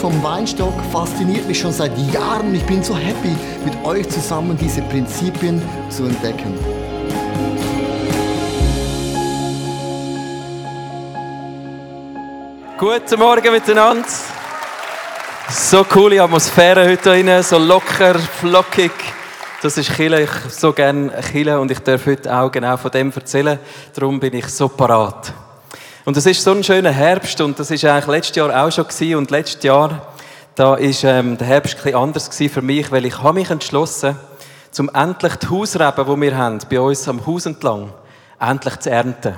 Vom Weinstock fasziniert mich schon seit Jahren. Ich bin so happy, mit euch zusammen diese Prinzipien zu entdecken. Guten Morgen miteinander. So coole Atmosphäre heute rein, so locker, flockig. Das ist Chile. Ich so gerne Chile und ich darf heute auch genau von dem erzählen. Darum bin ich so parat. Und es ist so ein schöner Herbst und das ist eigentlich letztes Jahr auch schon gewesen. und letztes Jahr da ist ähm, der Herbst ein anders gewesen für mich, weil ich habe mich entschlossen, zum endlich die Hausreben, die wir haben, bei uns am Haus entlang, endlich zu ernten.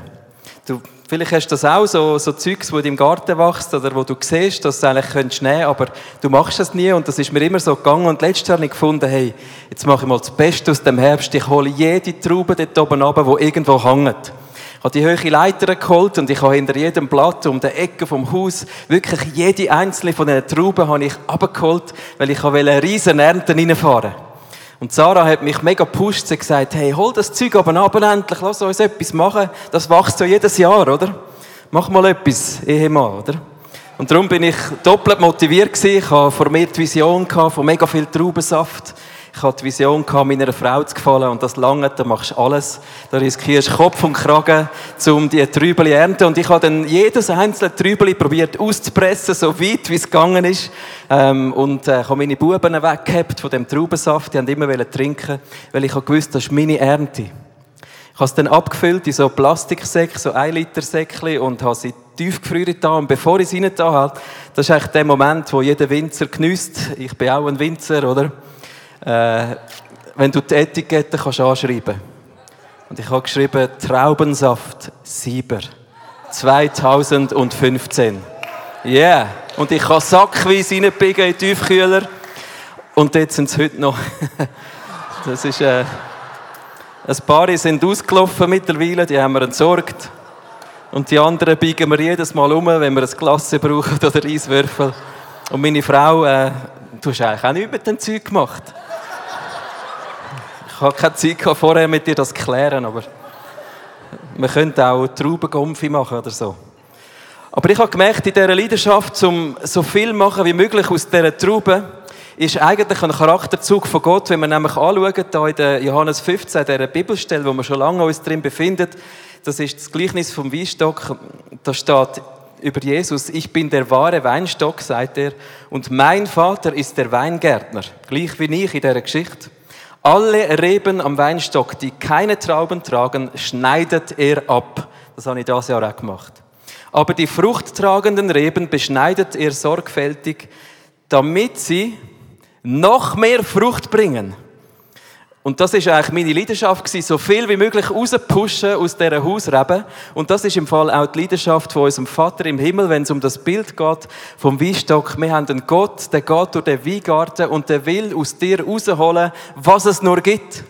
Du Vielleicht hast du das auch, so, so Zeugs, wo du im Garten wachst oder wo du siehst, dass du eigentlich könntest nehmen, aber du machst es nie und das ist mir immer so gegangen und letztes Jahr habe ich gefunden, hey, jetzt mache ich mal das Beste aus dem Herbst, ich hole jede Traube dort oben runter, die irgendwo hängt. Habe die hohe Leiter geholt und ich habe hinter jedem Blatt um die Ecke vom Haus wirklich jede einzelne von diesen Trauben habe ich abgeholt, weil ich eine riesen Ernte reinfahren. Und Sarah hat mich mega gepusht. Sie hat gesagt, hey, hol das Zeug aber ab endlich, lass uns etwas machen. Das wächst ja jedes Jahr, oder? Mach mal etwas, Ehemann, oder? Und darum bin ich doppelt motiviert gewesen. Ich hatte vor mir die Vision von mega viel Traubensaft. Ich hatte die Vision, meiner Frau zu gefallen und das lange, da machst du alles. Da riskierst du Kopf und Kragen, um die Trübeli zu ernten. Und ich habe dann jedes einzelne Trübeli probiert auszupressen, so weit wie es gegangen ist. Ähm, und äh, ich habe meine Buben weggehabt von dem Traubensaft. Die haben immer trinken, weil ich gewusst das ist meine Ernte. Ich habe es dann abgefüllt in so Plastiksäcke, so 1 Liter Säckchen und habe sie tiefgefriert da. Und bevor ich sie rein habe, das ist eigentlich der Moment, wo jeder Winzer genießt. Ich bin auch ein Winzer, oder? Äh, wenn du die Etikette kannst anschreiben Und ich habe geschrieben, Traubensaft Sieber 2015. Yeah. Und ich kann sackweise reinbiegen in den Tiefkühler. Und jetzt sind es heute noch. das ist, äh, ein paar sind ausgelaufen mittlerweile, die haben wir entsorgt. Und die anderen biegen wir jedes Mal um, wenn wir ein Glas brauchen oder Eiswürfel. Und meine Frau, äh, du hast eigentlich auch nichts mit dem Zeug gemacht. Ich habe keine Zeit vorher mit dir das zu klären, aber wir könnten auch Traubengumpfi machen oder so. Aber ich habe gemerkt, in dieser Leidenschaft, um so viel machen wie möglich aus dieser Traube, ist eigentlich ein Charakterzug von Gott, wenn wir nämlich anschauen, da in der Johannes 15, dieser Bibelstelle, wo wir schon lange uns drin befinden, das ist das Gleichnis vom Weinstock, da steht über Jesus, ich bin der wahre Weinstock, sagt er, und mein Vater ist der Weingärtner, gleich wie ich in dieser Geschichte. Alle Reben am Weinstock, die keine Trauben tragen, schneidet er ab. Das habe ich das Jahr auch gemacht. Aber die fruchttragenden Reben beschneidet er sorgfältig, damit sie noch mehr Frucht bringen. Und das ist eigentlich meine Leidenschaft gewesen, so viel wie möglich rauspushen aus dieser Hausrebe. Und das ist im Fall auch die Leidenschaft von unserem Vater im Himmel, wenn es um das Bild geht vom Weinstock. Wir haben einen Gott, der geht durch den Weingarten und der will aus dir rausholen, was es nur gibt.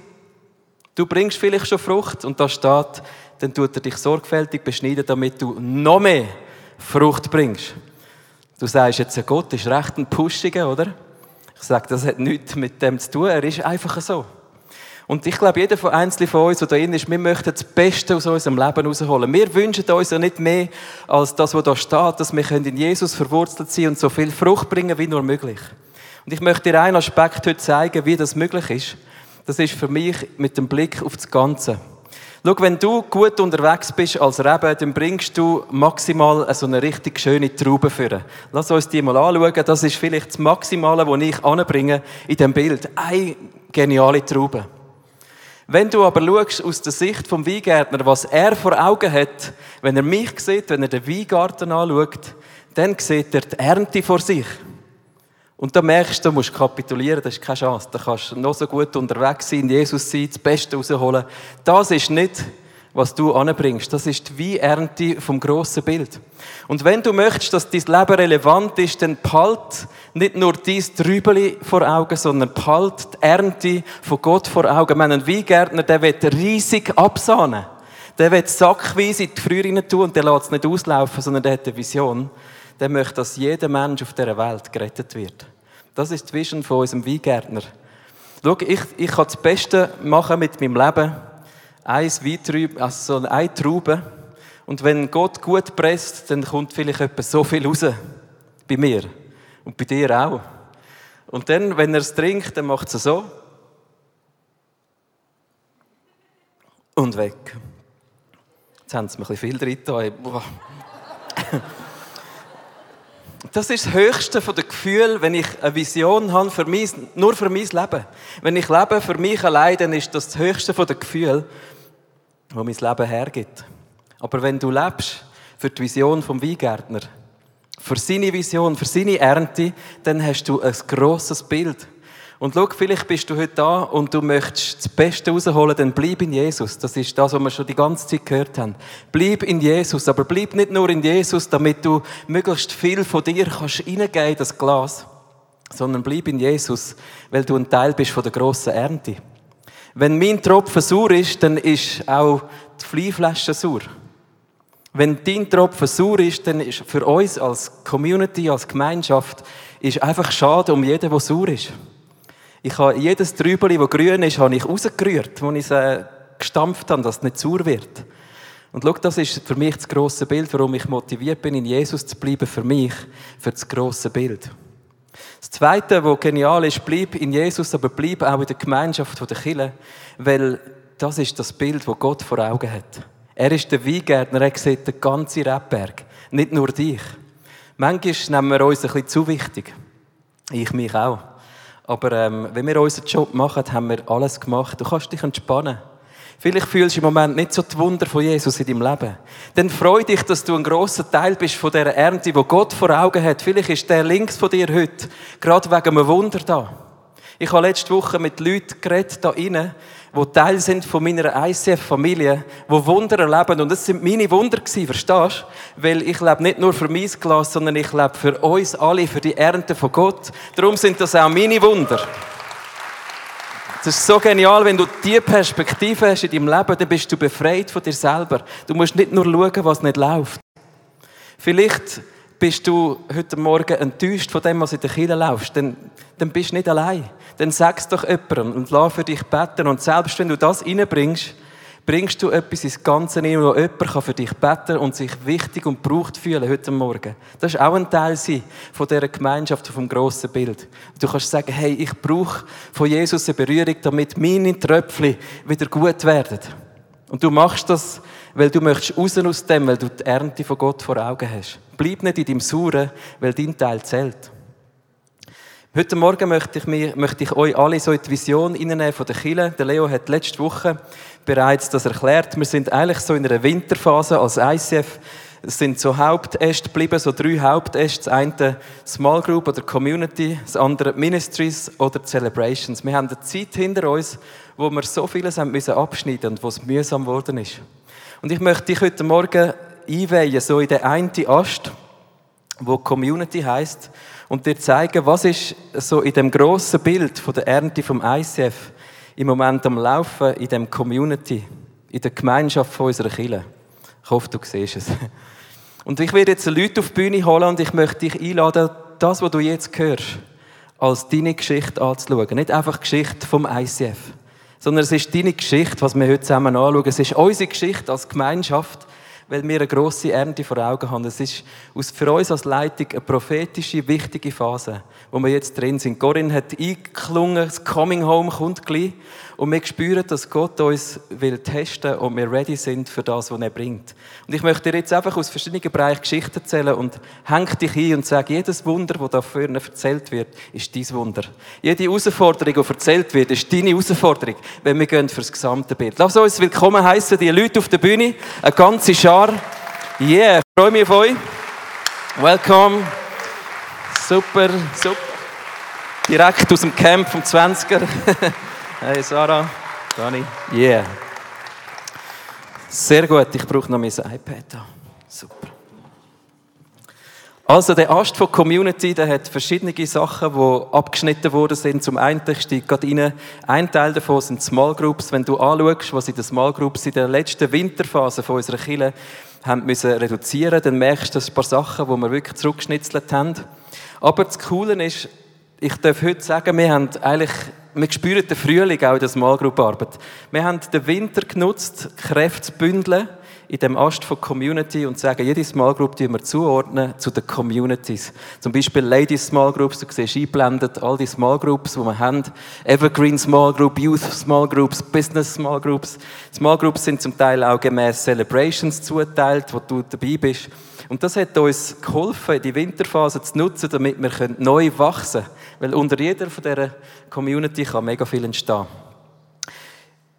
Du bringst vielleicht schon Frucht und da steht, dann tut er dich sorgfältig beschneiden, damit du noch mehr Frucht bringst. Du sagst jetzt, ein Gott ist recht ein Pushiger, oder? Ich sage, das hat nichts mit dem zu tun, er ist einfach so. Und ich glaube, jeder von einzelnen von uns, der da drin ist, wir möchten das Beste aus unserem Leben rausholen. Wir wünschen uns ja nicht mehr als das, was da steht, dass wir in Jesus verwurzelt sein und so viel Frucht bringen wie nur möglich. Und ich möchte dir einen Aspekt heute zeigen, wie das möglich ist. Das ist für mich mit dem Blick auf das Ganze. Schau, wenn du gut unterwegs bist als Rebe, dann bringst du maximal so eine richtig schöne Traube führen. Lass uns die mal anschauen. Das ist vielleicht das Maximale, was ich anbringe in dem Bild. Eine geniale Traube. Wenn du aber schaust aus der Sicht vom Weingärtner, was er vor Augen hat, wenn er mich sieht, wenn er den Weingarten anschaut, dann sieht er die Ernte vor sich. Und dann merkst du, du musst kapitulieren, das ist keine Chance. Da kannst du noch so gut unterwegs sein, Jesus sein, das Beste rausholen. Das ist nicht was du anbringst. Das ist die Ernte vom grossen Bild. Und wenn du möchtest, dass dein Leben relevant ist, dann behalt nicht nur dein Trübeli vor Augen, sondern behalt die Ernte von Gott vor Augen. Wir haben einen Weingärtner, der wird riesig absahnen. Der wird sackweise in die Frühe tun und der lässt es nicht auslaufen, sondern der hat eine Vision. Der möchte, dass jeder Mensch auf dieser Welt gerettet wird. Das ist die Vision von unserem Weingärtner. Schau, ich, ich kann das Beste machen mit meinem Leben ein Weintraube, also so eine Traube. Und wenn Gott gut presst, dann kommt vielleicht etwas so viel raus. Bei mir. Und bei dir auch. Und dann, wenn er es trinkt, dann macht es so. Und weg. Jetzt haben sie mir ein bisschen viel drin Das ist das höchste von den Gefühlen, wenn ich eine Vision habe, für mich, nur für mein Leben. Wenn ich lebe für mich allein, dann ist das das höchste von den Gefühlen, wo mein Leben hergibt. Aber wenn du lebst für die Vision vom Weingärtner, für seine Vision, für seine Ernte, dann hast du ein grosses Bild. Und schau, vielleicht bist du heute da und du möchtest das Beste rausholen, dann bleib in Jesus. Das ist das, was wir schon die ganze Zeit gehört haben. Bleib in Jesus, aber bleib nicht nur in Jesus, damit du möglichst viel von dir kannst reingeben in das Glas, sondern bleib in Jesus, weil du ein Teil bist von der grossen Ernte. Wenn mein Tropfen sauer ist, dann ist auch die Fleischflasche sauer. Wenn dein Tropfen sauer ist, dann ist für uns als Community, als Gemeinschaft, ist einfach schade um jeden, der sauer ist. Ich habe jedes Trübeli, das grün ist, habe ich rausgerührt, als ich es äh, gestampft habe, dass es nicht sauer wird. Und schau, das ist für mich das grosse Bild, warum ich motiviert bin, in Jesus zu bleiben, für mich, für das grosse Bild. Das Zweite, was genial ist, bleib in Jesus, aber bleib auch in der Gemeinschaft der Kirche, weil das ist das Bild, das Gott vor Augen hat. Er ist der Weingärtner, er sieht den ganzen Rebberg, nicht nur dich. Manchmal nehmen wir uns ein bisschen zu wichtig. Ich mich auch. Aber ähm, wenn wir unseren Job machen, haben wir alles gemacht. Du kannst dich entspannen. Vielleicht fühlst du im Moment nicht so die Wunder von Jesus in deinem Leben. Dann freu dich, dass du ein grosser Teil bist von dieser Ernte, die Gott vor Augen hat. Vielleicht ist der links von dir heute gerade wegen einem Wunder da. Ich habe letzte Woche mit Leuten geredet, da innen, die Teil sind von meiner ICF-Familie, die Wunder erleben. Und das sind meine Wunder gewesen, verstehst du? Weil ich lebe nicht nur für mein Glas, sondern ich lebe für uns alle, für die Ernte von Gott. Darum sind das auch meine Wunder. Das ist so genial, wenn du diese Perspektive hast in deinem Leben, dann bist du befreit von dir selber. Du musst nicht nur schauen, was nicht läuft. Vielleicht bist du heute Morgen enttäuscht von dem, was in der Kirche läuft, dann, dann bist du nicht allein. Dann sag's doch jemandem und lass für dich beten. Und selbst wenn du das reinbringst, bringst du etwas ins Ganze rein, wo jemand für dich beten und sich wichtig und braucht fühlen heute Morgen. Das ist auch ein Teil von dieser Gemeinschaft, vom grossen Bild. Du kannst sagen, hey, ich brauche von Jesus eine Berührung, damit meine Tröpfchen wieder gut werden. Und du machst das, weil du möchtest raus aus dem, weil du die Ernte von Gott vor Augen hast. Bleib nicht in deinem Sauren, weil dein Teil zählt. Heute Morgen möchte ich, mir, möchte ich euch alle so in die Vision hineinnehmen von der Kille. Der Leo hat letzte Woche bereits das erklärt. Wir sind eigentlich so in einer Winterphase als ICF. Es sind so Hauptäste geblieben, so drei Hauptäste. Das eine Small Group oder Community, das andere Ministries oder Celebrations. Wir haben eine Zeit hinter uns, wo wir so vieles haben müssen abschneiden und wo es mühsam geworden ist. Und ich möchte dich heute Morgen einweihen, so in den einen Ast, wo Community heißt, und dir zeigen, was ist so in dem grossen Bild von der Ernte vom ICF im Moment am Laufen in dem Community, in der Gemeinschaft von unserer Kirche. Ich hoffe, du siehst es. Und ich werde jetzt Leute auf die Bühne holen und ich möchte dich einladen, das, was du jetzt hörst, als deine Geschichte anzuschauen. Nicht einfach Geschichte vom ICF sondern es ist deine Geschichte, was wir heute zusammen anschauen. Es ist unsere Geschichte als Gemeinschaft, weil wir eine grosse Ernte vor Augen haben. Es ist für uns als Leitung eine prophetische, wichtige Phase, wo wir jetzt drin sind. Corinne hat eingeklungen, das Coming Home kommt gleich. Und wir spüren, dass Gott uns will testen und wir ready sind für das, was er bringt. Und ich möchte dir jetzt einfach aus verschiedenen Bereichen Geschichten erzählen und häng dich ein und sage, jedes Wunder, das da vorne erzählt wird, ist dein Wunder. Jede Herausforderung, die erzählt wird, ist deine Herausforderung, wenn wir gehen für das gesamte Bild. Lass uns willkommen heißen, die Leute auf der Bühne, eine ganze Schar. Yeah, ich freue mich auf euch. Welcome. Super, super. Direkt aus dem Camp vom 20er. Hey Sarah, Dani. Yeah. Sehr gut, ich brauche noch mein iPad. Super. Also der Ast von Community, der hat verschiedene Sachen, die abgeschnitten worden sind. Zum einen steigt gerade rein, ein Teil davon sind Small Groups. Wenn du anschaust, was in den Small Groups in der letzten Winterphase von unserer Kirche haben müssen reduzieren, dann merkst du, dass ein paar Sachen, die wir wirklich zurückgeschnitzelt haben. Aber das Coole ist, ich darf heute sagen, wir haben eigentlich wir spüren den Frühling auch in der Small Group Arbeit. Wir haben den Winter genutzt, Kräfte zu bündeln in dem Ast von Community und sagen, jede Small Group die wir zuordnen zu den Communities. Zum Beispiel Ladies Small Groups, du siehst eingeblendet all die Small Groups, die wir haben. Evergreen Small Group, Youth Small Groups, Business Small Groups. Small Groups sind zum Teil auch gemäß Celebrations zuteilt, wo du dabei bist. Und das hat uns geholfen, die Winterphase zu nutzen, damit wir neu wachsen können. Weil unter jeder von dieser Community kann mega viel entstehen.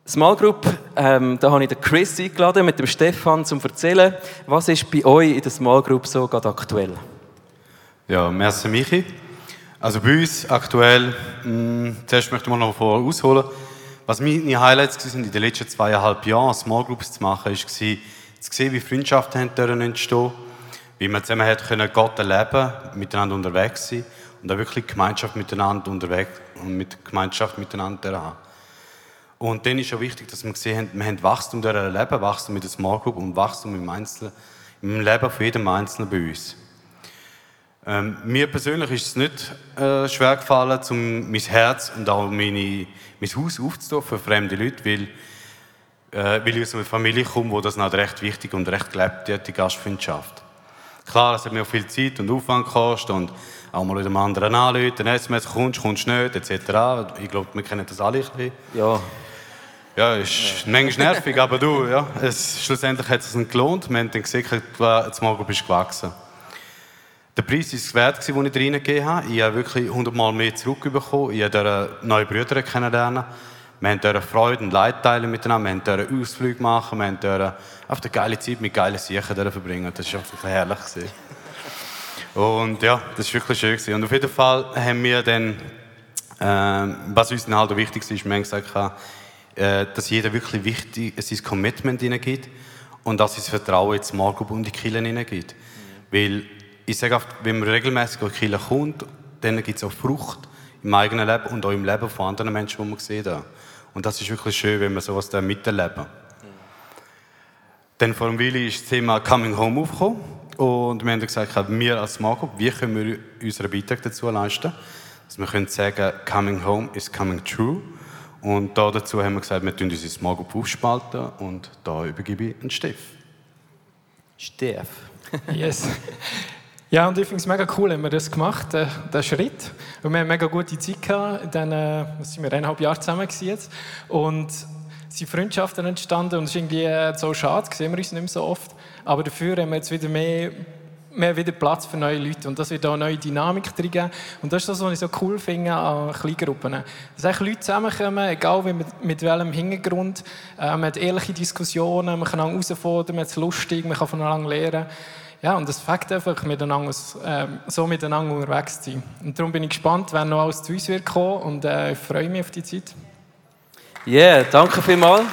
Small Group, ähm, da habe ich den Chris eingeladen mit dem Stefan, um zu erzählen, was ist bei euch in der Small Group so gerade aktuell? Ja, merci Michi. Also bei uns aktuell, mh, mm, zuerst möchte ich mal noch vorher ausholen, was meine Highlights waren in den letzten zweieinhalb Jahren, Small Groups zu machen, war, zu sehen, wie Freundschaften entstehen wie man zusammen hat können Gott erleben, miteinander unterwegs sein und auch wirklich Gemeinschaft miteinander unterwegs und mit Gemeinschaft miteinander haben. Und dann ist auch wichtig, dass wir gesehen haben, wir haben Wachstum durch Leben, Wachstum mit der Small Group und Wachstum im, Einzelnen, im Leben von jedem Einzelnen bei uns. Ähm, mir persönlich ist es nicht äh, schwer gefallen, um mein Herz und auch meine, mein Haus aufzutun für fremde Leute, weil, äh, weil ich aus einer Familie komme, wo das noch recht wichtig und recht gelebt wird, die Gastfreundschaft. Klar, es hat mir viel Zeit und Aufwand gekostet und auch mal mit einem anderen anrufen, SMS, kommst, kommst nicht, etc. Ich glaube, wir kennen das alle ein bisschen. Ja. Ja, ist ja. manchmal nervig, aber du, ja, es, schlussendlich hat es sich gelohnt. Wir haben dann gesehen, jetzt morgen bist du gewachsen. Der Preis war es wert, den ich reingegeben habe. Ich habe wirklich hundertmal mehr zurückbekommen. Ich habe neue Brüder kennenlernen. Wir haben Freude und Leid teilen miteinander. Wir haben Ausflüge machen. Wir haben auf eine geile Zeit mit geilen Sachen verbringen. Das war wirklich herrlich. Und ja, das war wirklich schön. Und auf jeden Fall haben wir dann, äh, was uns dann halt wichtig ist, wir haben gesagt, äh, dass jeder wirklich wichtig sein Commitment hineingibt und dass sein Vertrauen jetzt Marco und die Kirche hineingibt. Mhm. Weil ich sage oft, wenn man regelmäßig in die Kirche kommt, dann gibt es auch Frucht im eigenen Leben und auch im Leben von anderen Menschen, die man sieht. Und das ist wirklich schön, wenn man sowas da miterleben. Mhm. Dann vor dem Willi ist das Thema Coming Home aufgekommen. Und wir haben gesagt, wir als Marco, wie können wir unseren Beitrag dazu leisten, dass wir können sagen, Coming Home is coming true. Und da dazu haben wir gesagt, wir tun unsere Small Group aufspalten und da übergebe ich einen Steff. Steff. yes. Ja, und ich finde es mega cool, haben wir das gemacht, den, den Schritt. Und wir haben mega gute Zeit gehabt, diesen, was sind wir, eineinhalb Jahre zusammen jetzt. Und es sind Freundschaften entstanden und es ist irgendwie so schade, sehen wir uns nicht mehr so oft. Aber dafür haben wir jetzt wieder mehr mehr wieder Platz für neue Leute und das wird eine neue Dynamik drin Und das ist das, was ich so cool finde an Kleingruppen. Dass eigentlich Leute zusammenkommen, egal mit, mit welchem Hintergrund. Äh, man hat ehrliche Diskussionen, man kann herausfordern, man hat es lustig, man kann voneinander lernen. Ja, und das fängt einfach miteinander, äh, so miteinander unterwegs zu sein. Und darum bin ich gespannt, wer noch alles zu uns wird kommen und äh, ich freue mich auf die Zeit. Ja, yeah, danke vielmals.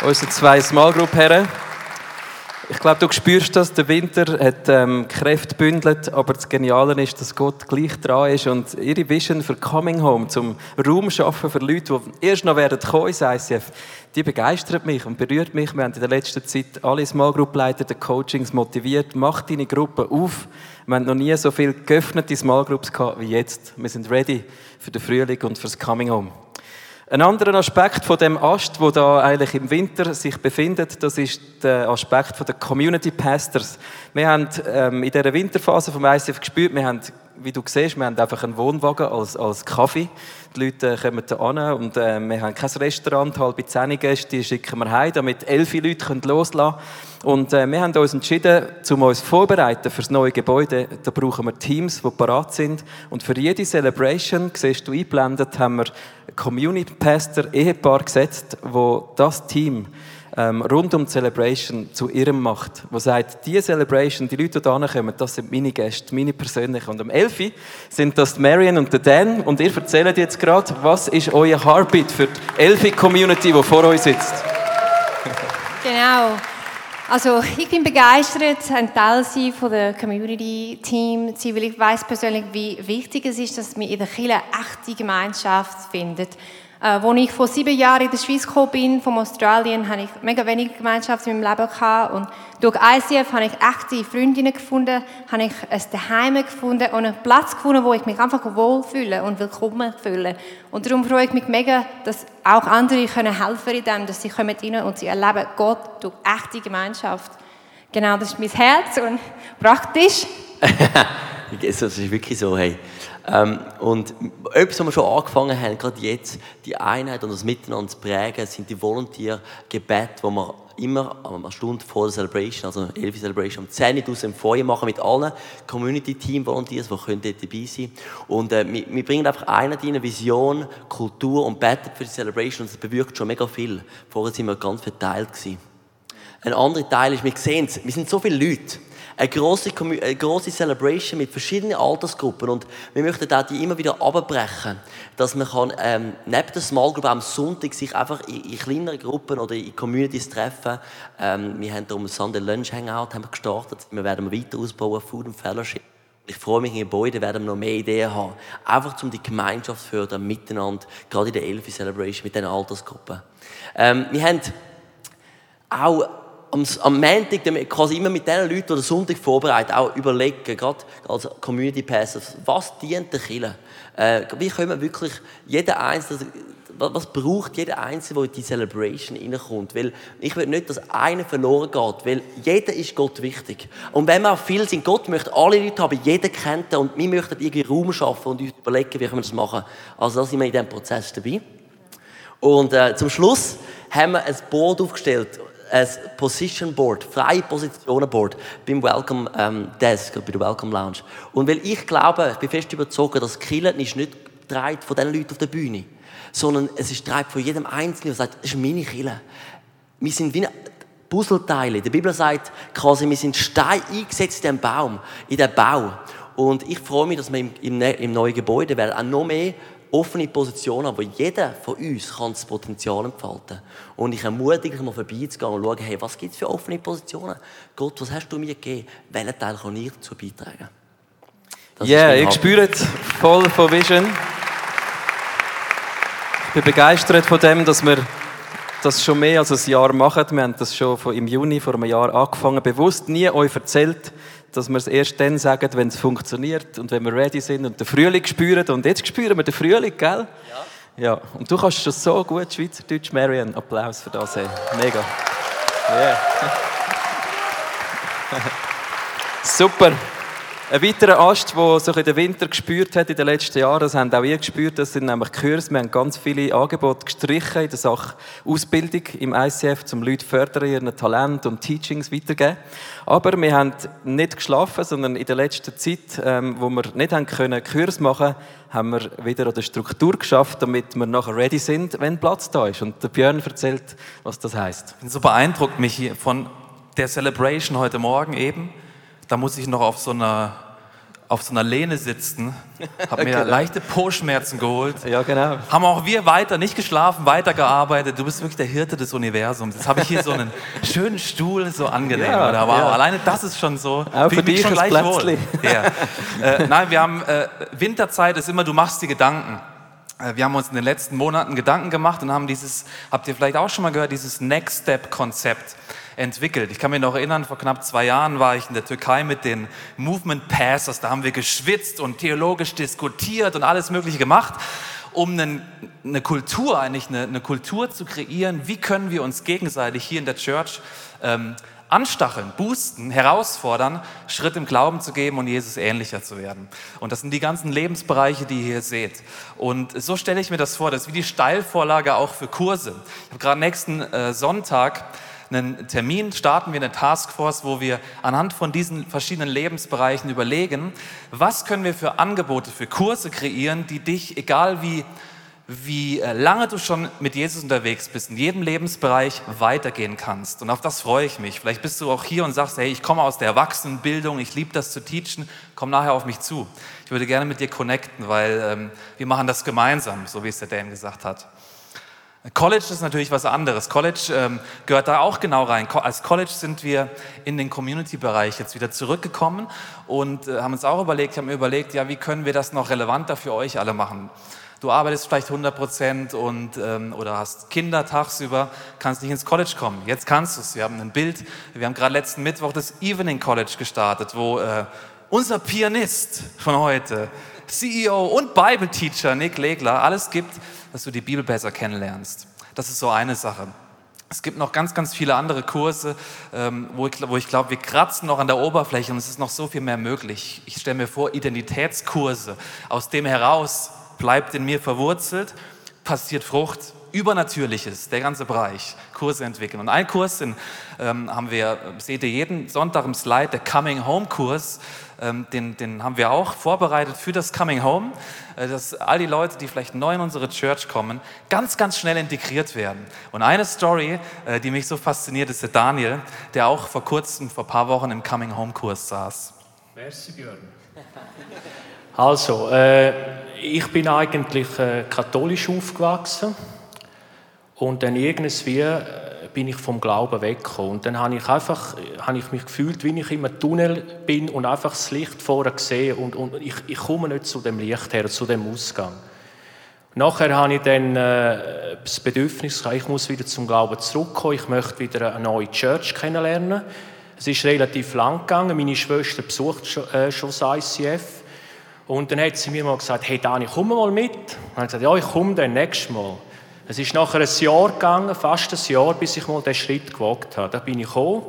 Unsere zwei Small Group Herren. Ich glaube, du spürst das, der Winter hat ähm, Kräfte bündelt, aber das Geniale ist, dass Gott gleich dran ist und ihre Vision für Coming Home, zum Raum schaffen für Leute, die erst noch werden kommen ins ICF, die begeistert mich und berührt mich. Wir haben in der letzten Zeit alle Small Group Leiter der Coachings motiviert, mach deine Gruppe auf. Wir haben noch nie so viele geöffnete Small Groups gehabt wie jetzt. Wir sind ready für den Frühling und fürs Coming Home. Ein anderer Aspekt von dem Ast, wo da eigentlich im Winter sich befindet, das ist der Aspekt von der Community Pastors. Wir haben ähm, in dieser Winterphase vom ICF gespürt, wir haben, wie du siehst, wir haben einfach einen Wohnwagen als, als Kaffee. Die Leute kommen da an und äh, wir haben kein Restaurant, halbe zehn Gäste, die schicken wir heim, damit elf Leute können loslassen können. Und äh, wir haben uns entschieden, um uns vorzubereiten für das neue Gebäude, da brauchen wir Teams, die parat sind. Und für jede Celebration, siehst du eingeblendet, haben wir Community Pastor Ehepaar gesetzt, wo das Team ähm, rund um die Celebration zu ihrem macht, wo sagt, diese Celebration, die Leute, die da kommen, das sind meine Gäste, meine persönlichen. Und am 11. sind das Marion und der Dan und ihr erzählt jetzt gerade, was ist euer Heartbeat für die 11 Community, die vor euch sitzt? Genau. Also ich bin begeistert, ein Teil sein von der Community Team zu weil ich weiß persönlich, wie wichtig es ist, dass wir in der Kirche echte Gemeinschaft findet. Äh, als ich vor sieben Jahren in der Schweiz gekommen bin, vom Australien, hatte ich mega wenig Gemeinschaft in meinem Leben gehabt. Und durch ICF habe ich echte Freundinnen gefunden, habe ich ein Daheim gefunden und einen Platz gefunden, wo ich mich einfach wohlfühle und willkommen fühle. Und darum freue ich mich mega, dass auch andere können helfen in dem, dass sie kommen rein und sie erleben Gott durch echte Gemeinschaft. Genau, das ist mein Herz und praktisch. das ist wirklich so, hey. Ähm, und etwas, was wir schon angefangen haben, gerade jetzt, die Einheit und das Miteinander zu prägen, sind die Volunteer-Gebete, die wir immer eine Stunde vor der Celebration, also 11 Celebration, um 10 Uhr aus Feuer machen mit allen Community-Team-Volunteers, die können dort dabei sein Und äh, wir, wir, bringen einfach einer eine Vision, Kultur und beten für die Celebration und das bewirkt schon mega viel. Vorher sind wir ganz verteilt gewesen. Ein anderer Teil ist, wir sehen es, wir sind so viele Leute eine große, eine große Celebration mit verschiedenen Altersgruppen und wir möchten auch die immer wieder abbrechen, dass man kann, ähm, neben der Small Group am Sonntag sich einfach in, in kleineren Gruppen oder in Communities treffen. Ähm, wir haben darum Sunday Lunch Hangout haben wir gestartet. Wir werden weiter ausbauen, Food and Fellowship. Ich freue mich, in Gebäude werden wir noch mehr Ideen haben. Einfach um die Gemeinschaft zu fördern, miteinander, gerade in der Elfi Celebration mit diesen Altersgruppen. Ähm, wir haben auch am, am Montag quasi immer mit den Leuten, die den Sonntag vorbereiten, auch überlegen, gerade als Community Pastors, was dient der Kirche? Äh, wie können wir wirklich jeder Einzelne, was braucht jeder Einzelne, der in die Celebration reinkommt? Weil ich will nicht, dass einer verloren geht, weil jeder ist Gott wichtig. Und wenn wir auch viel sind, Gott möchte alle Leute haben, jeder kennt und wir möchten irgendwie Raum schaffen und uns überlegen, wie können wir das machen. Also da sind wir in diesem Prozess dabei. Und äh, zum Schluss haben wir ein Board aufgestellt ein Position Board, freie Positionen Board beim Welcome ähm, Desk, bei der Welcome Lounge. Und weil ich glaube, ich bin fest überzeugt, dass Killen nicht treibt von den Leuten auf der Bühne, sondern es ist treibt von jedem Einzelnen, der sagt, das ist meine Kille. Wir sind wie Puzzleteile. Die Bibel sagt quasi, wir sind Stein eingesetzt in den Baum, in den Bau. Und ich freue mich, dass wir im, im, im neuen Gebäude werden auch noch mehr offene Position haben, wo jeder von uns kann das Potenzial entfalten kann. Und ich ermutige dich mal vorbeizugehen und schauen, hey, was gibt es für offene Positionen? Gott, was hast du mir gegeben? Welchen Teil kann ich dazu beitragen? Ja, yeah, ich spüre es voll von Vision. Ich bin begeistert von dem, dass wir das schon mehr als ein Jahr machen. Wir haben das schon im Juni vor einem Jahr angefangen, bewusst nie euch erzählt, dass wir es erst dann sagen, wenn es funktioniert und wenn wir ready sind und den Frühling spüren. Und jetzt spüren wir den Frühling, gell? Ja. Ja, und du kannst schon so gut Schweizerdeutsch, Marian. Applaus für das. Ey. Mega. Yeah. Super. Ein weiterer Ast, der sich in den Winter gespürt hat in den letzten Jahren, das haben auch ihr gespürt, das sind nämlich Kurse. Wir haben ganz viele Angebote gestrichen in der Sache Ausbildung im ICF, um Leute fördern, ihren Talent und Teachings weitergeben. Aber wir haben nicht geschlafen, sondern in der letzten Zeit, ähm, wo wir nicht haben können Kurs machen, haben wir wieder an der Struktur geschafft, damit wir nachher ready sind, wenn Platz da ist. Und der Björn erzählt, was das heißt. Ich bin so beeindruckt, Michi, von der Celebration heute Morgen eben da muss ich noch auf so einer, auf so einer Lehne sitzen, habe mir genau. leichte Po-Schmerzen geholt. Ja, genau. Haben auch wir weiter, nicht geschlafen, weitergearbeitet. Du bist wirklich der Hirte des Universums. Jetzt habe ich hier so einen schönen Stuhl, so angenehm. Ja? Wow, ja. alleine das ist schon so. Auch für dich schon gleich wohl. Ja. äh, nein, wir haben, äh, Winterzeit ist immer, du machst die Gedanken. Äh, wir haben uns in den letzten Monaten Gedanken gemacht und haben dieses, habt ihr vielleicht auch schon mal gehört, dieses Next Step Konzept entwickelt. Ich kann mich noch erinnern, vor knapp zwei Jahren war ich in der Türkei mit den Movement Passers. Da haben wir geschwitzt und theologisch diskutiert und alles Mögliche gemacht, um eine, eine Kultur, eigentlich eine, eine, Kultur zu kreieren. Wie können wir uns gegenseitig hier in der Church ähm, anstacheln, boosten, herausfordern, Schritt im Glauben zu geben und Jesus ähnlicher zu werden. Und das sind die ganzen Lebensbereiche, die ihr hier seht. Und so stelle ich mir das vor, das ist wie die Steilvorlage auch für Kurse. Ich habe gerade nächsten äh, Sonntag einen Termin, starten wir eine Taskforce, wo wir anhand von diesen verschiedenen Lebensbereichen überlegen, was können wir für Angebote, für Kurse kreieren, die dich, egal wie, wie äh, lange du schon mit Jesus unterwegs bist, in jedem Lebensbereich weitergehen kannst. Und auf das freue ich mich. Vielleicht bist du auch hier und sagst, hey, ich komme aus der Erwachsenenbildung, ich liebe das zu teachen, komm nachher auf mich zu. Ich würde gerne mit dir connecten, weil ähm, wir machen das gemeinsam, so wie es der Dan gesagt hat. College ist natürlich was anderes. College ähm, gehört da auch genau rein. Als College sind wir in den Community-Bereich jetzt wieder zurückgekommen und äh, haben uns auch überlegt, haben überlegt, ja, wie können wir das noch relevanter für euch alle machen? Du arbeitest vielleicht 100 Prozent und, ähm, oder hast Kinder tagsüber, kannst nicht ins College kommen. Jetzt kannst du es. Wir haben ein Bild, wir haben gerade letzten Mittwoch das Evening College gestartet, wo äh, unser Pianist von heute, CEO und Bible Teacher Nick Legler alles gibt, dass du die Bibel besser kennenlernst. Das ist so eine Sache. Es gibt noch ganz, ganz viele andere Kurse, ähm, wo ich, wo ich glaube, wir kratzen noch an der Oberfläche und es ist noch so viel mehr möglich. Ich stelle mir vor, Identitätskurse. Aus dem heraus bleibt in mir verwurzelt, passiert Frucht, Übernatürliches, der ganze Bereich, Kurse entwickeln. Und ein Kurs, den ähm, haben wir, seht ihr jeden Sonntag im Slide, der Coming Home Kurs, ähm, den, den haben wir auch vorbereitet für das Coming Home, äh, dass all die Leute, die vielleicht neu in unsere Church kommen, ganz, ganz schnell integriert werden. Und eine Story, äh, die mich so fasziniert, ist der Daniel, der auch vor kurzem, vor ein paar Wochen im Coming Home Kurs saß. Merci, Björn. Also, äh, ich bin eigentlich äh, katholisch aufgewachsen und dann irgendwie äh, bin ich vom Glauben weggekommen. Und dann habe ich einfach, habe ich mich gefühlt, wie ich einem Tunnel bin und einfach das Licht vorher gesehen und, und ich, ich komme nicht zu dem Licht her, zu dem Ausgang. Nachher habe ich dann äh, das Bedürfnis, ich muss wieder zum Glauben zurückkommen, ich möchte wieder eine neue Church kennenlernen. Es ist relativ lang gegangen, meine Schwester besucht schon, äh, schon das ICF und dann hat sie mir mal gesagt, hey Dani, komm mal mit. Und ich habe gesagt, ja, ich komme dann nächstes Mal. Es ist nachher ein Jahr gegangen, fast ein Jahr, bis ich mal den Schritt gewagt habe. Da bin ich gekommen.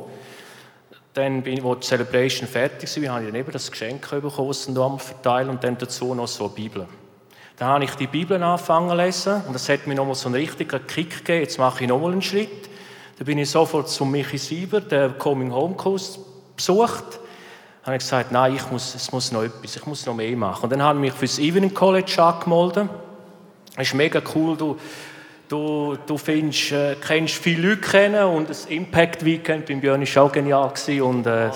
Dann, als die Celebration fertig war, habe ich dann eben das Geschenk bekommen, das sie verteilen und dann dazu noch so eine Bibel. Dann habe ich die Bibel angefangen zu lesen und das hat mir nochmal so einen richtigen Kick gegeben. Jetzt mache ich nochmal einen Schritt. Dann bin ich sofort zu Michi Sieber, der Coming Home Kurs, besucht. Habe ich gesagt, nein, ich muss, es muss noch etwas, ich muss noch mehr machen. Und dann habe ich mich für das Evening College angemeldet. Das ist mega cool, du Du, du findest, äh, kennst viele Leute kennen und das Impact Weekend beim Björn war auch genial. Gewesen und äh,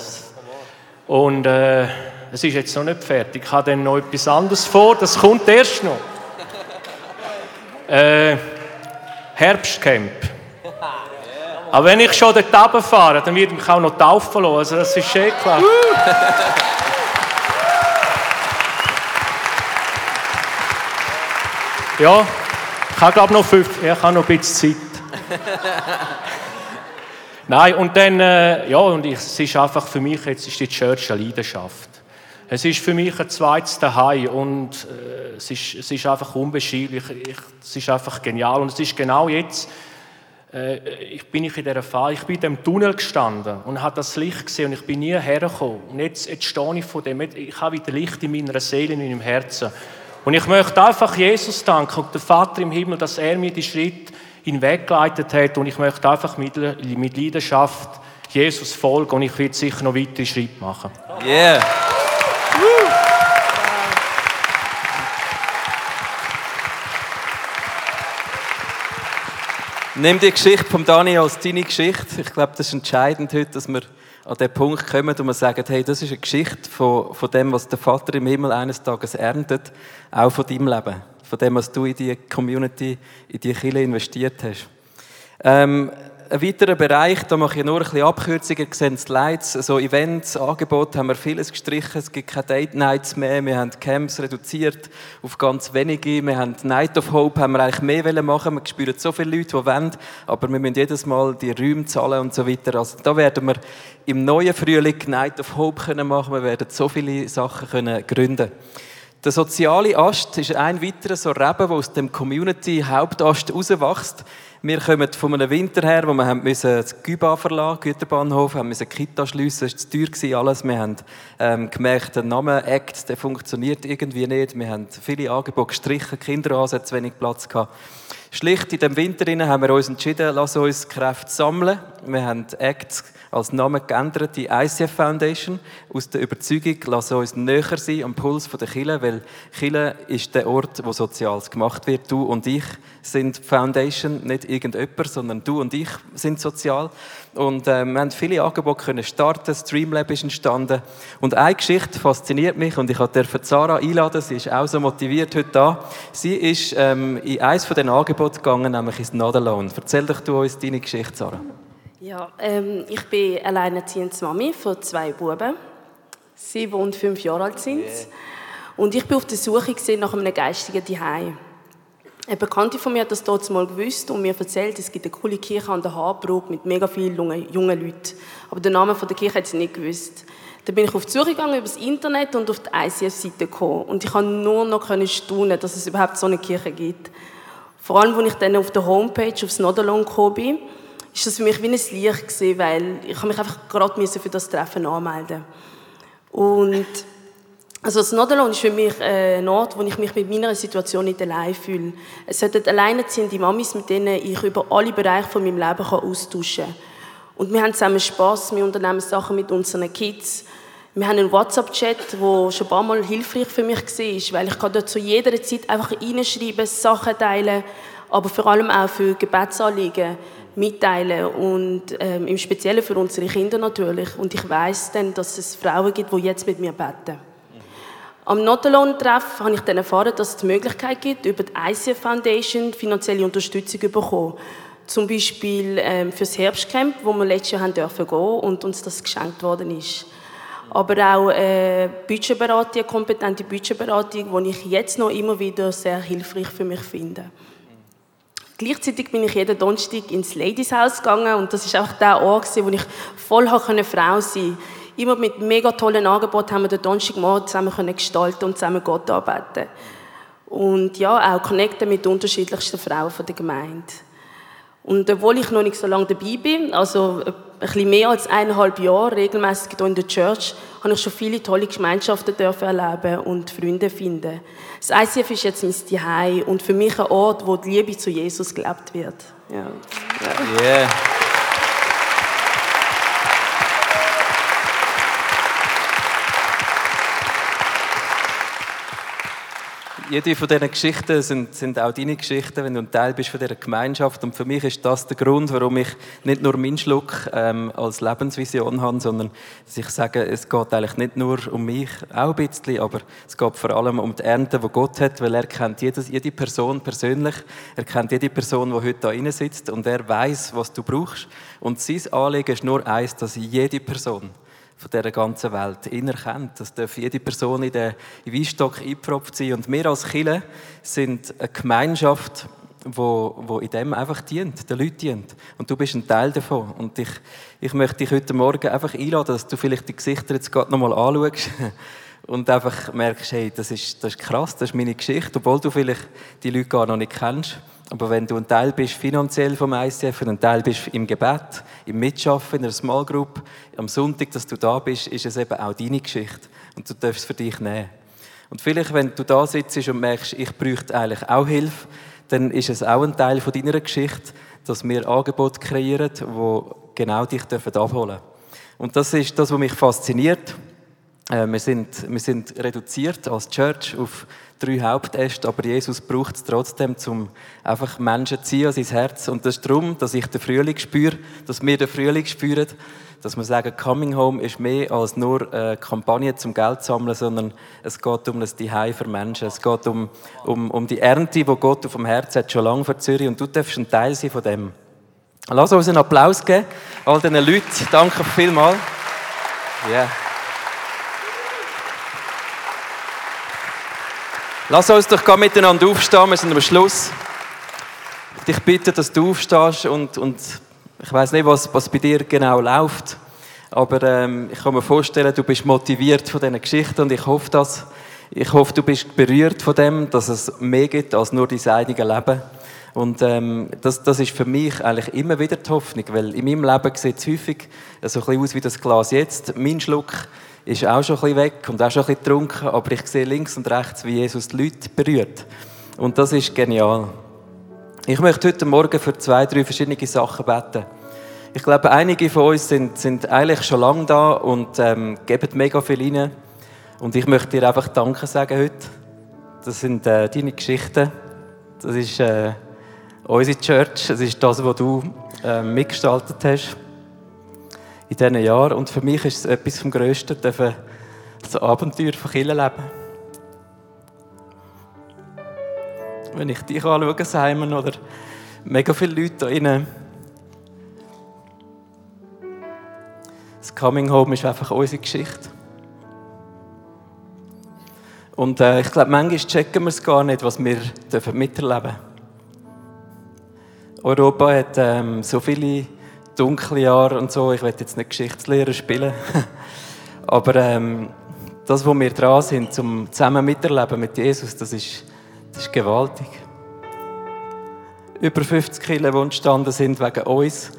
und äh, es ist jetzt noch nicht fertig. Ich habe dann noch etwas anderes vor, das kommt erst noch. Äh, Herbstcamp. Aber wenn ich schon dort fahre, dann wird mich auch noch taufen lassen. Also das ist eh klar. ja. Ich habe glaube noch fünf, ich habe noch ein bisschen Zeit. Nein, und dann, äh, ja, und ich, es ist einfach für mich, jetzt ist die Church eine Leidenschaft. Es ist für mich ein zweites Daheim und äh, es, ist, es ist einfach unbeschreiblich, ich, es ist einfach genial und es ist genau jetzt, ich bin ich in dieser Fall, ich bin in dem Tunnel gestanden und habe das Licht gesehen und ich bin nie hergekommen und jetzt, jetzt stehe ich vor dem, ich habe wieder Licht in meiner Seele, in meinem Herzen und ich möchte einfach Jesus danken und der Vater im Himmel, dass er mir die Schritt hinweggeleitet hat. Und ich möchte einfach mit, mit Leidenschaft Jesus folgen und ich werde sicher noch weitere Schritte machen. Yeah. Nimm die Geschichte von Daniel als deine Geschichte. Ich glaube, das ist entscheidend heute, dass wir an den Punkt kommen und wir sagen, hey, das ist eine Geschichte von, von dem, was der Vater im Himmel eines Tages erntet, auch von deinem Leben, von dem, was du in die Community, in die Kirche investiert hast. Ähm, ein weiterer Bereich, da mache ich nur ein bisschen Abkürzungen, ihr seht Slides, so Events, Angebote haben wir vieles gestrichen, es gibt keine Date Nights mehr, wir haben Camps reduziert auf ganz wenige, wir haben Night of Hope, haben wir eigentlich mehr machen. Wir spüren so viele Leute, die wollen, aber wir müssen jedes Mal die Räume zahlen und so weiter. Also da werden wir im neuen Frühling Night of Hope können machen, wir werden so viele Sachen können gründen. Der soziale Ast ist ein weiterer so Reben, der aus dem Community-Hauptast rauswächst. Wir kommen von einem Winter her, wo wir müssen das Güba verlassen, Güterbahnhof, haben müssen Kita schliessen, es war zu teuer alles. Wir haben ähm, gemerkt, der Name Act, der funktioniert irgendwie nicht. Wir haben viele Angebote gestrichen, Kinderansätze wenig Platz gehabt. Schlicht in dem Winter haben wir uns entschieden, lass uns Kräfte sammeln. Wir haben Acts als Namen geändert, die ICF Foundation, aus der Überzeugung, lass uns näher sein am Puls der Kille, weil Kille ist der Ort, wo Soziales gemacht wird. Du und ich sind Foundation, nicht irgendjemand, sondern du und ich sind sozial. Und äh, wir haben viele Angebote können starten, Streamlab ist entstanden. Und eine Geschichte fasziniert mich und ich durfte Sarah einladen, sie ist auch so motiviert heute da. Sie ist ähm, in eines von den Angeboten gegangen, nämlich ins Not Alone. Erzähl doch du uns deine Geschichte, Sarah. Ja, ähm, ich bin alleinerziehende Mami von zwei Buben. Sie wohnt fünf Jahre alt sind. Yeah. Und ich bin auf der Suche nach einem geistigen Zuhause. Eine Bekannte von mir hat das dort mal gewusst und mir erzählt, es gibt eine coole Kirche an der Haarbrücke mit mega vielen jungen, jungen Leuten. Aber den Namen von der Kirche hat sie nicht gewusst. Dann bin ich auf die Suche gegangen über das Internet und auf die ICF-Seite gekommen. Und ich konnte nur noch staunen, dass es überhaupt so eine Kirche gibt. Vor allem, als ich dann auf der Homepage aufs Nodalon gekommen bin, ist das für mich wie ein Licht gewesen, weil ich mich einfach gerade für das Treffen anmelden Und also das Nodalon ist für mich äh, ein Ort, wo ich mich mit meiner Situation nicht allein fühle. Es sollten alleinerziehende Mamis, mit denen ich über alle Bereiche von meinem Leben austauschen kann. Und wir haben zusammen Spass, wir unternehmen Sachen mit unseren Kids. Wir haben einen WhatsApp-Chat, der schon ein paar Mal hilfreich für mich war, weil ich kann dort zu jeder Zeit einfach reinschreiben, Sachen teilen, aber vor allem auch für Gebetsanliegen mitteilen und ähm, im Speziellen für unsere Kinder natürlich. Und ich weiß dann, dass es Frauen gibt, die jetzt mit mir beten. Am Notalon-Treff habe ich dann erfahren, dass es die Möglichkeit gibt, über die ICF Foundation finanzielle Unterstützung zu bekommen. Zum Beispiel ähm, für das Herbstcamp, wo wir letztes Jahr haben dürfen gehen und uns das geschenkt worden ist. Aber auch äh, Budgetberatung, kompetente Budgetberatung, die ich jetzt noch immer wieder sehr hilfreich für mich finde. Gleichzeitig bin ich jeden Donnerstag ins Ladies House gegangen und das ist auch der Ort, wo ich voll Frau sein konnte immer mit mega tollen Angeboten haben wir den Donnerstagmorgen zusammen gestalten und zusammen Gott arbeiten. Und ja, auch connecten mit unterschiedlichsten Frauen der Gemeinde. Und obwohl ich noch nicht so lange dabei bin, also ein bisschen mehr als eineinhalb Jahre regelmäßig hier in der Church, habe ich schon viele tolle Gemeinschaften dürfen erleben und Freunde finden. Das ICF ist jetzt mein Zuhause und für mich ein Ort, wo die Liebe zu Jesus gelebt wird. Ja. Yeah. Jede von diesen Geschichten sind, sind auch deine Geschichten, wenn du ein Teil bist von dieser Gemeinschaft. Und für mich ist das der Grund, warum ich nicht nur meinen Schluck ähm, als Lebensvision habe, sondern dass ich sage, es geht eigentlich nicht nur um mich, auch ein bisschen, aber es geht vor allem um die Ernte, die Gott hat, weil er kennt jedes, jede Person persönlich. Er kennt jede Person, die heute drin sitzt und er weiß, was du brauchst. Und sein Anliegen ist nur eins, dass jede Person von dieser ganzen Welt innerkennt. Das darf jede Person in den Weinstock eingepropft sein. Und wir als Chile sind eine Gemeinschaft, wo, wo in dem einfach dient, den Leuten dient. Und du bist ein Teil davon. Und ich, ich möchte dich heute Morgen einfach einladen, dass du vielleicht die Gesichter jetzt gerade nochmal anschaust und einfach merkst, hey, das ist, das ist krass, das ist meine Geschichte, obwohl du vielleicht die Leute gar noch nicht kennst. Aber wenn du ein Teil bist finanziell vom ICF ein Teil bist im Gebet, im Mitschaffen, in einer Small Group, am Sonntag, dass du da bist, ist es eben auch deine Geschichte. Und du darfst es für dich nehmen. Und vielleicht, wenn du da sitzt und merkst, ich bräuchte eigentlich auch Hilfe, dann ist es auch ein Teil von deiner Geschichte, dass wir Angebote kreieren, die genau dich abholen dürfen. Und das ist das, was mich fasziniert. Äh, wir sind, wir sind reduziert als Church auf drei Hauptäste, aber Jesus braucht es trotzdem, um einfach Menschen zu ziehen an sein Herz. Und das ist darum, dass ich den Frühling spüre, dass wir den Frühling spüren, dass wir sagen, Coming Home ist mehr als nur eine Kampagne zum Geld sammeln, sondern es geht um das Zuhause für Menschen. Es geht um, um, um die Ernte, die Gott auf dem Herz hat, schon lange für Zürich. Und du darfst ein Teil sein von dem. Lass uns einen Applaus geben, all diesen Leuten. Danke vielmals. Yeah. Lass uns doch miteinander aufstehen, wir sind am Schluss. Ich bitte, dass du aufstehst und, und ich weiß nicht, was, was bei dir genau läuft, aber ähm, ich kann mir vorstellen, du bist motiviert von diesen Geschichten und ich hoffe, dass, ich hoffe, du bist berührt von dem, dass es mehr gibt als nur dein eigenes Leben. Und ähm, das, das ist für mich eigentlich immer wieder die Hoffnung, weil in meinem Leben sieht es häufig so ein bisschen aus wie das Glas jetzt. Mein Schluck ist auch schon ein bisschen weg und auch schon ein bisschen getrunken, aber ich sehe links und rechts, wie Jesus die Leute berührt. Und das ist genial. Ich möchte heute Morgen für zwei, drei verschiedene Sachen beten. Ich glaube, einige von uns sind, sind eigentlich schon lange da und ähm, geben mega viel rein. Und ich möchte dir einfach Danke sagen heute. Das sind äh, deine Geschichten. Das ist äh, unsere Church. Das ist das, was du äh, mitgestaltet hast in diesen Jahren. Und für mich ist es etwas vom Größten, das Abenteuer von Kirche leben. Wenn ich dich anschaue, Simon, oder mega viele Leute da drinnen, das Coming Home ist einfach unsere Geschichte. Und äh, ich glaube, manchmal checken wir es gar nicht, was wir miterleben dürfen. Europa hat ähm, so viele dunkle Jahre und so. Ich werde jetzt nicht Geschichtslehrer spielen. Aber ähm, das, wo wir dran sind, zum zusammen miterleben mit Jesus, das ist, das ist gewaltig. Über 50 Kinder, die entstanden sind wegen uns.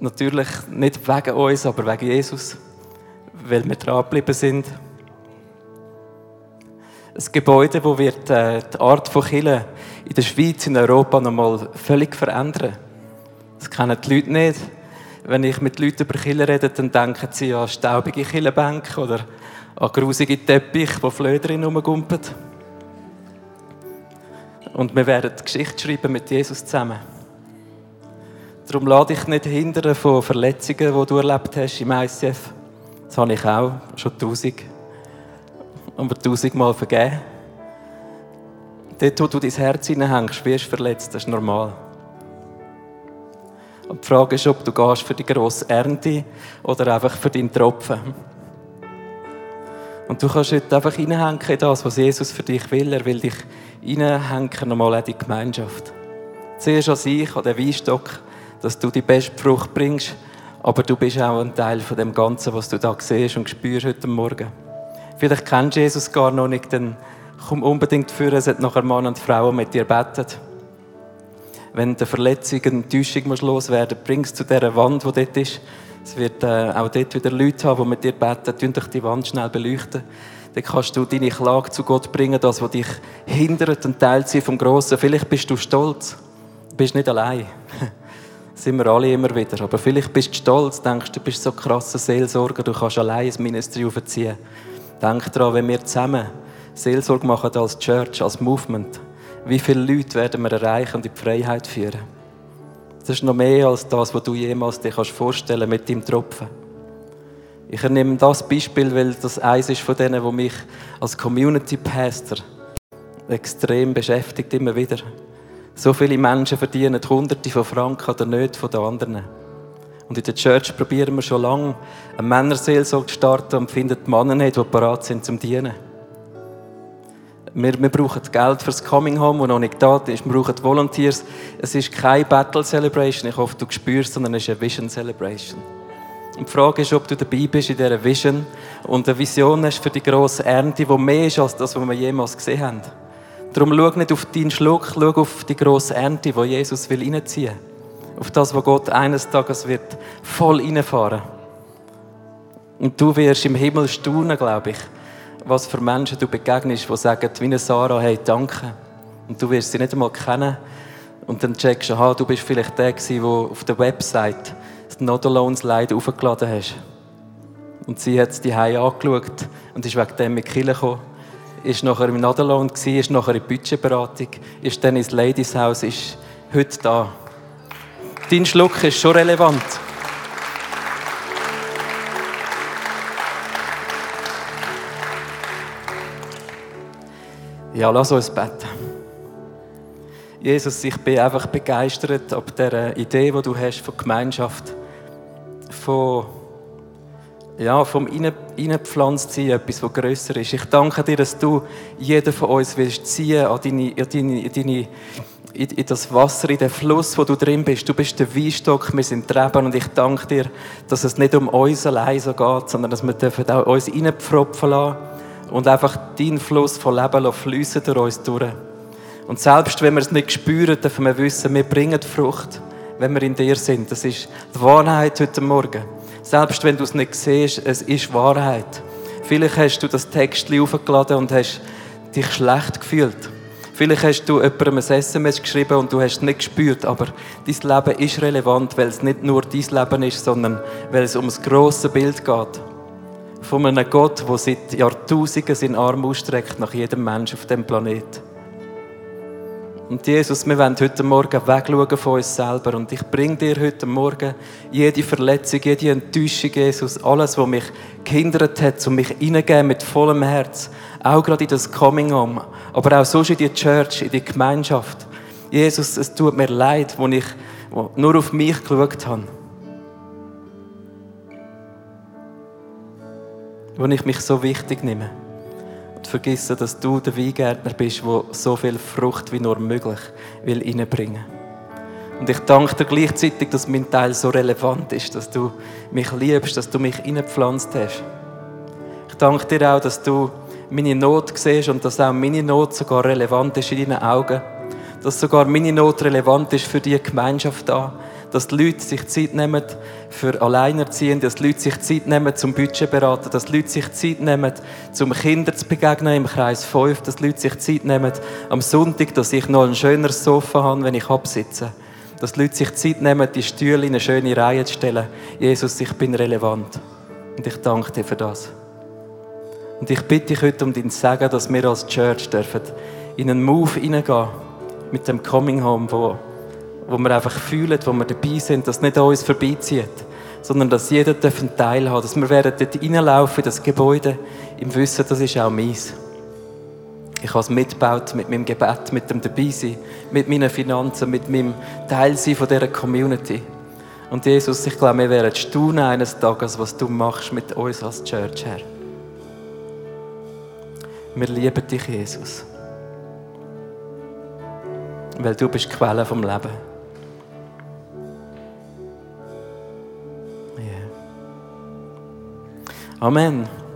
Natürlich nicht wegen uns, aber wegen Jesus. Weil wir dran geblieben sind. Ein Gebäude, das wird äh, die Art von Kirche in der Schweiz, in Europa nochmal völlig verändern. Das kennen die Leute nicht. Wenn ich mit Leuten über Kirche rede, dann denken sie an staubige Kirchenbänke oder an grusige Teppiche, wo Flöderin rumgumpen. Und wir werden Geschichte schreiben mit Jesus zusammen. Darum lade ich nicht hindern von Verletzungen, die du erlebt hast im ICF. Das habe ich auch, schon tausend. Aber tausendmal vergeben. Dort, wo du dein Herz hineinhängst, wirst du verletzt, das ist normal. Und die Frage ist, ob du gehst für die grosse Ernte oder einfach für deinen Tropfen. Und du kannst heute einfach hineinhängen in das, was Jesus für dich will. Er will dich hineinhängen, nochmal in die Gemeinschaft. Zuerst an sich, an den Weinstock, dass du die beste Frucht bringst, aber du bist auch ein Teil von dem Ganzen, was du da siehst und spürst heute Morgen. Vielleicht kennst du Jesus gar noch nicht, dann komm unbedingt für, es hat nachher Mann und Frau mit dir betet. Wenn der Verletzung und Enttäuschung muss loswerden bring es zu dieser Wand, die dort ist. Es wird äh, auch dort wieder Leute haben, die mit dir beten. Tun dich die Wand schnell beleuchten. Dann kannst du deine Klage zu Gott bringen, das, was dich hindert und teilt sie vom Grossen. Vielleicht bist du stolz. Du bist nicht allein. Das sind wir alle immer wieder. Aber vielleicht bist du stolz, denkst du bist so krasser Seelsorger, du kannst allein ein Ministry aufziehen. Denk daran, wenn wir zusammen Seelsorge machen als Church, als Movement, wie viele Leute werden wir erreichen und in die Freiheit führen? Das ist noch mehr als das, was du jemals dir vorstellen kannst mit deinem Tropfen. Ich nehme das Beispiel, weil das eins ist von denen, wo mich als Community Pastor extrem beschäftigt, immer wieder. So viele Menschen verdienen Hunderte von Franken oder nicht von den anderen. Und in der Church probieren wir schon lange, eine Männerseelsorge zu starten und finden Männer nicht, die bereit sind zum Dienen. Wir, wir brauchen Geld fürs Coming Home, das noch nicht da ist. Wir brauchen Volunteers. Es ist keine Battle Celebration, ich hoffe, du spürst, sondern es ist eine Vision Celebration. Und die Frage ist, ob du dabei bist in dieser Vision und eine Vision hast für die grosse Ernte, die mehr ist als das, was wir jemals gesehen haben. Darum schau nicht auf deinen Schluck, schau auf die grosse Ernte, die Jesus will reinziehen will auf das, wo Gott eines Tages wird voll reinfahren. Und du wirst im Himmel staunen, glaube ich, was für Menschen du begegnest, die sagen, wie eine Sarah, hey, danke. Und du wirst sie nicht einmal kennen. Und dann checkst du, aha, du bist vielleicht der der auf der Website das Not Alone Slide aufgeladen hast. Und sie hat es die angeschaut und ist wegen dem mit Kille gekommen. Ist nachher im Not Alone ist nachher in Budgetberatung, ist dann ins Ladies House, ist heute da. Dein Schluck ist schon relevant. Ja, lass uns beten. Jesus, ich bin einfach begeistert ab der Idee, die du hast von Gemeinschaft, von ja, vom Innenpflanzt sein, etwas, was grösser ist. Ich danke dir, dass du jeden von uns willst ziehen an deine, an deine, deine in, in, das Wasser, in den Fluss, wo du drin bist. Du bist der Weinstock, wir sind Treben und ich danke dir, dass es nicht um uns allein so geht, sondern dass wir dürfen auch uns reinpfropfen lassen und einfach deinen Fluss von Leben fließen durch uns durch. Und selbst wenn wir es nicht spüren, dürfen wir wissen, wir bringen Frucht, wenn wir in dir sind. Das ist die Wahrheit heute Morgen. Selbst wenn du es nicht siehst, es ist Wahrheit. Vielleicht hast du das Text aufgeladen und hast dich schlecht gefühlt. Vielleicht hast du jemandem ein SMS geschrieben und du hast es nicht gespürt, aber dein Leben ist relevant, weil es nicht nur dein Leben ist, sondern weil es um das grosse Bild geht. Von einem Gott, der seit Jahrtausenden seinen Arm ausstreckt nach jedem Menschen auf dem Planeten. Und Jesus, wir wollen heute Morgen wegschauen von uns selber. Und ich bringe dir heute Morgen jede Verletzung, jede Enttäuschung, Jesus, alles, was mich gehindert hat, um mich hineingeben mit vollem Herz. Auch gerade in das Coming Home, aber auch sonst in die Church, in die Gemeinschaft. Jesus, es tut mir leid, wo ich nur auf mich geschaut habe. Wo ich mich so wichtig nehme vergessen, dass du der Weingärtner bist, der so viel Frucht wie nur möglich will reinbringen. Und ich danke dir gleichzeitig, dass mein Teil so relevant ist, dass du mich liebst, dass du mich reingepflanzt hast. Ich danke dir auch, dass du meine Not siehst und dass auch meine Not sogar relevant ist in deinen Augen. Dass sogar meine Not relevant ist für die Gemeinschaft da. Dass die Leute sich Zeit nehmen für Alleinerziehende, dass die Leute sich Zeit nehmen zum Budget beraten, dass die Leute sich Zeit nehmen, zum Kindern zu begegnen im Kreis 5, dass die Leute sich Zeit nehmen am Sonntag, dass ich noch ein schöneres Sofa habe, wenn ich absitze. Dass die Leute sich Zeit nehmen, die Stühle in eine schöne Reihe zu stellen. Jesus, ich bin relevant. Und ich danke dir für das. Und ich bitte dich heute um dein Segen, dass wir als Church dürfen in einen Move hineingehen mit dem Coming Home, wo, wo wir einfach fühlen, wo wir dabei sind, dass nicht an uns vorbeizieht, sondern dass jeder einen Teil hat, dass wir werden dort reinlaufen in das Gebäude im Wissen, das ist auch meins. Ich habe es mitgebaut mit meinem Gebet, mit dem Dabeisein, mit meinen Finanzen, mit meinem Teilsein von dieser Community. Und Jesus, ich glaube, wir werden staunen eines Tages, was du machst mit uns als Church, Herr. Wir lieben dich, Jesus. Weil du bist die Quelle vom Leben. Amen.